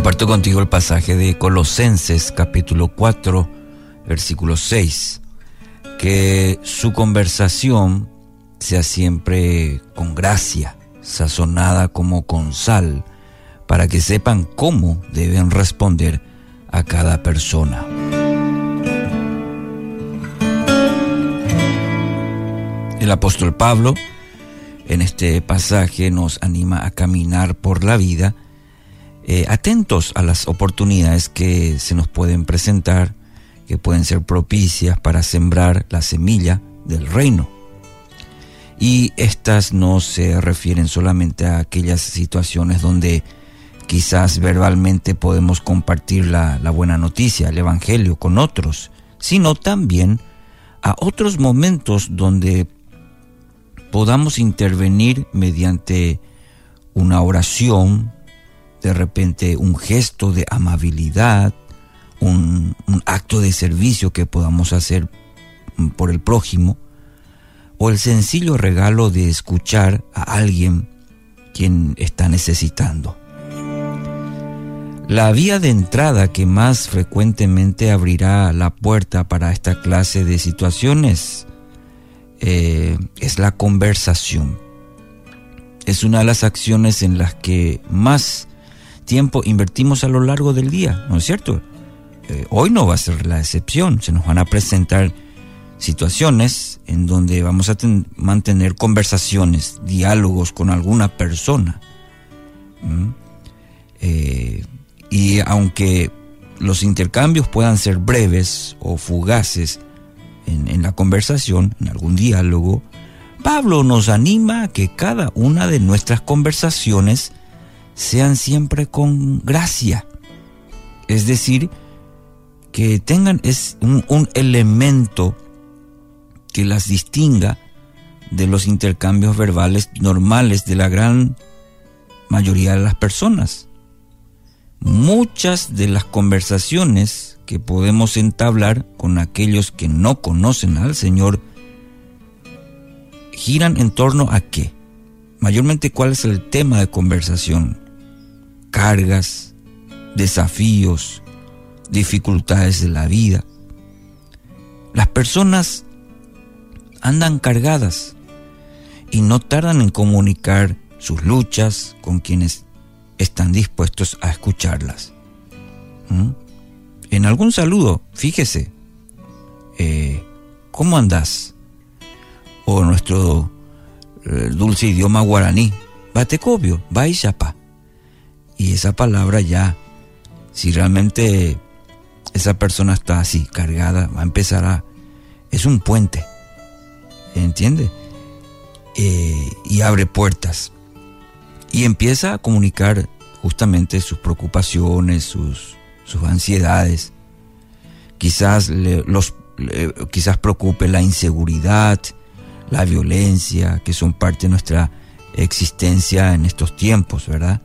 Comparto contigo el pasaje de Colosenses capítulo 4, versículo 6. Que su conversación sea siempre con gracia, sazonada como con sal, para que sepan cómo deben responder a cada persona. El apóstol Pablo en este pasaje nos anima a caminar por la vida eh, atentos a las oportunidades que se nos pueden presentar, que pueden ser propicias para sembrar la semilla del reino. Y estas no se refieren solamente a aquellas situaciones donde quizás verbalmente podemos compartir la, la buena noticia, el Evangelio con otros, sino también a otros momentos donde podamos intervenir mediante una oración, de repente un gesto de amabilidad, un, acto de servicio que podamos hacer por el prójimo, o el sencillo regalo de escuchar a alguien quien está necesitando. La vía de entrada que más frecuentemente abrirá la puerta para esta clase de situaciones eh, es la conversación. Es una de las acciones en las que más tiempo invertimos a lo largo del día, ¿no es cierto? Eh, hoy no va a ser la excepción, se nos van a presentar situaciones en donde vamos a mantener conversaciones, diálogos con alguna persona. Eh, y aunque los intercambios puedan ser breves o fugaces en, en la conversación, en algún diálogo, Pablo nos anima a que cada una de nuestras conversaciones sean siempre con gracia. Es decir, que tengan es un, elemento que las distinga de los intercambios verbales normales de la gran mayoría de las personas. Muchas de las conversaciones que podemos entablar con aquellos que no conocen al Señor giran en torno a qué? Mayormente cuál es el tema de conversación cargas, desafíos, dificultades de la vida. Las personas andan cargadas y no tardan en comunicar sus luchas con quienes están dispuestos a escucharlas. ¿Mm? En algún saludo, fíjese, eh, ¿cómo andas? O nuestro eh, dulce idioma guaraní, Batecobio, Baishapa. Y esa palabra ya, si realmente esa persona está así, cargada, va a empezar a... Es un puente, ¿entiende? Eh, y abre puertas. Y empieza a comunicar justamente sus preocupaciones, sus, sus ansiedades. Quizás, los, quizás preocupe la inseguridad, la violencia, que son parte de nuestra existencia en estos tiempos, ¿verdad?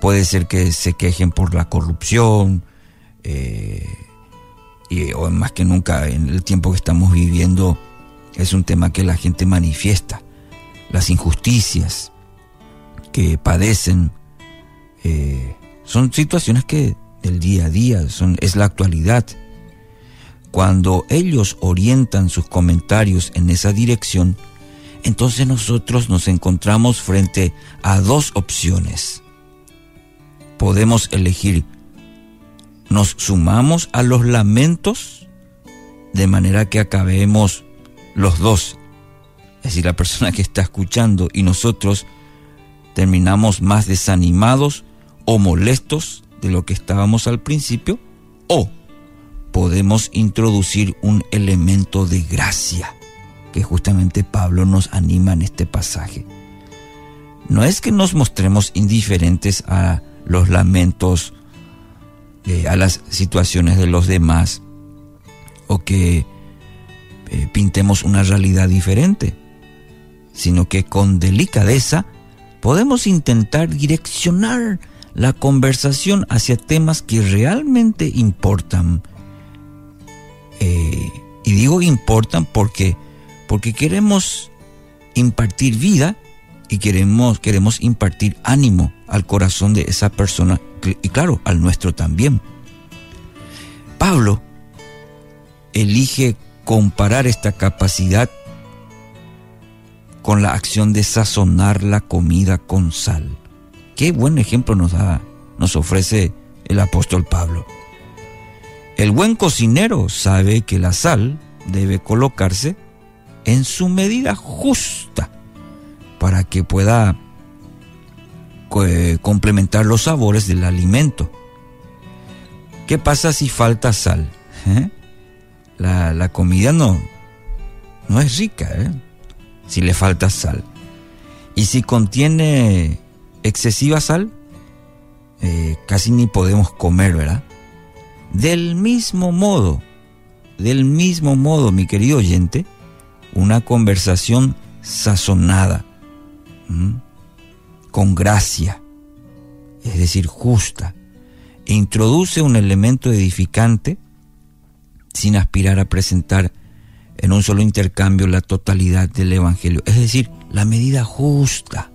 Puede ser que se quejen por la corrupción, eh, y, o más que nunca en el tiempo que estamos viviendo es un tema que la gente manifiesta, las injusticias que padecen, eh, son situaciones que del día a día, son, es la actualidad. Cuando ellos orientan sus comentarios en esa dirección, entonces nosotros nos encontramos frente a dos opciones podemos elegir. Nos sumamos a los lamentos de manera que acabemos los dos. Es decir, la persona que está escuchando y nosotros terminamos más desanimados o molestos de lo que estábamos al principio. O podemos introducir un elemento de gracia que justamente Pablo nos anima en este pasaje. No es que nos mostremos indiferentes a los lamentos, eh, a las situaciones de los demás o que eh, pintemos una realidad diferente, sino que con delicadeza podemos intentar direccionar la conversación hacia temas que realmente importan. Eh, y digo importan porque, porque queremos impartir vida y queremos, queremos impartir ánimo al corazón de esa persona y claro, al nuestro también. Pablo elige comparar esta capacidad con la acción de sazonar la comida con sal. Qué buen ejemplo nos da, nos ofrece el apóstol Pablo. El buen cocinero sabe que la sal debe colocarse en su medida justa que pueda eh, complementar los sabores del alimento. ¿Qué pasa si falta sal? ¿Eh? La, comida no, no es rica, ¿eh? si le falta sal. Y si contiene excesiva sal, casi ni podemos comer, ¿verdad? Del mismo modo, del mismo modo, mi querido oyente, una conversación sazonada, con gracia, es decir, justa, introduce un elemento edificante sin aspirar a presentar en un solo intercambio la totalidad del Evangelio, es decir, la medida justa,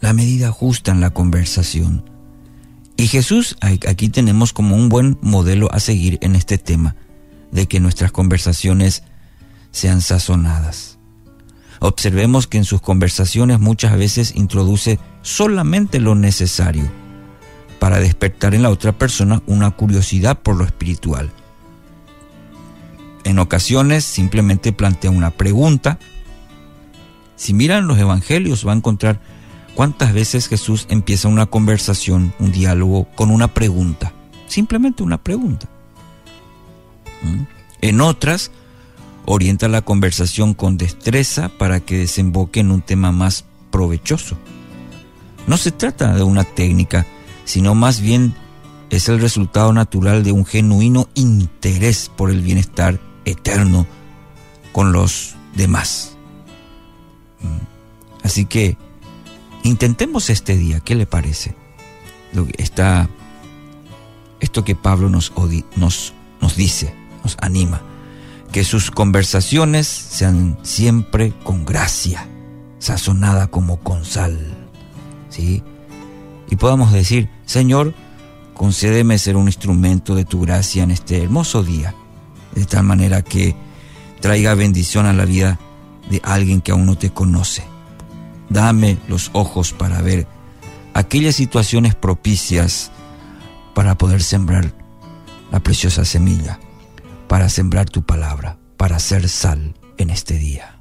la medida justa en la conversación. Y Jesús, aquí tenemos como un buen modelo a seguir en este tema, de que nuestras conversaciones sean sazonadas. Observemos que en sus conversaciones muchas veces introduce solamente lo necesario para despertar en la otra persona una curiosidad por lo espiritual. En ocasiones simplemente plantea una pregunta. Si miran los evangelios va a encontrar cuántas veces Jesús empieza una conversación, un diálogo con una pregunta. Simplemente una pregunta. ¿Mm? En otras orienta la conversación con destreza para que desemboque en un tema más provechoso. No se trata de una técnica, sino más bien es el resultado natural de un genuino interés por el bienestar eterno con los demás. Mm. Así que intentemos este día, ¿qué le parece? Está, esto que Pablo nos, nos, nos dice, nos anima que sus conversaciones sean siempre con gracia, sazonada como con sal. ¿Sí? Y podamos decir, Señor, concédeme ser un instrumento de tu gracia en este hermoso día, de tal manera que traiga bendición a la vida de alguien que aún no te conoce. Dame los ojos para ver aquellas situaciones propicias para poder sembrar la preciosa semilla para sembrar tu palabra, para hacer sal en este día.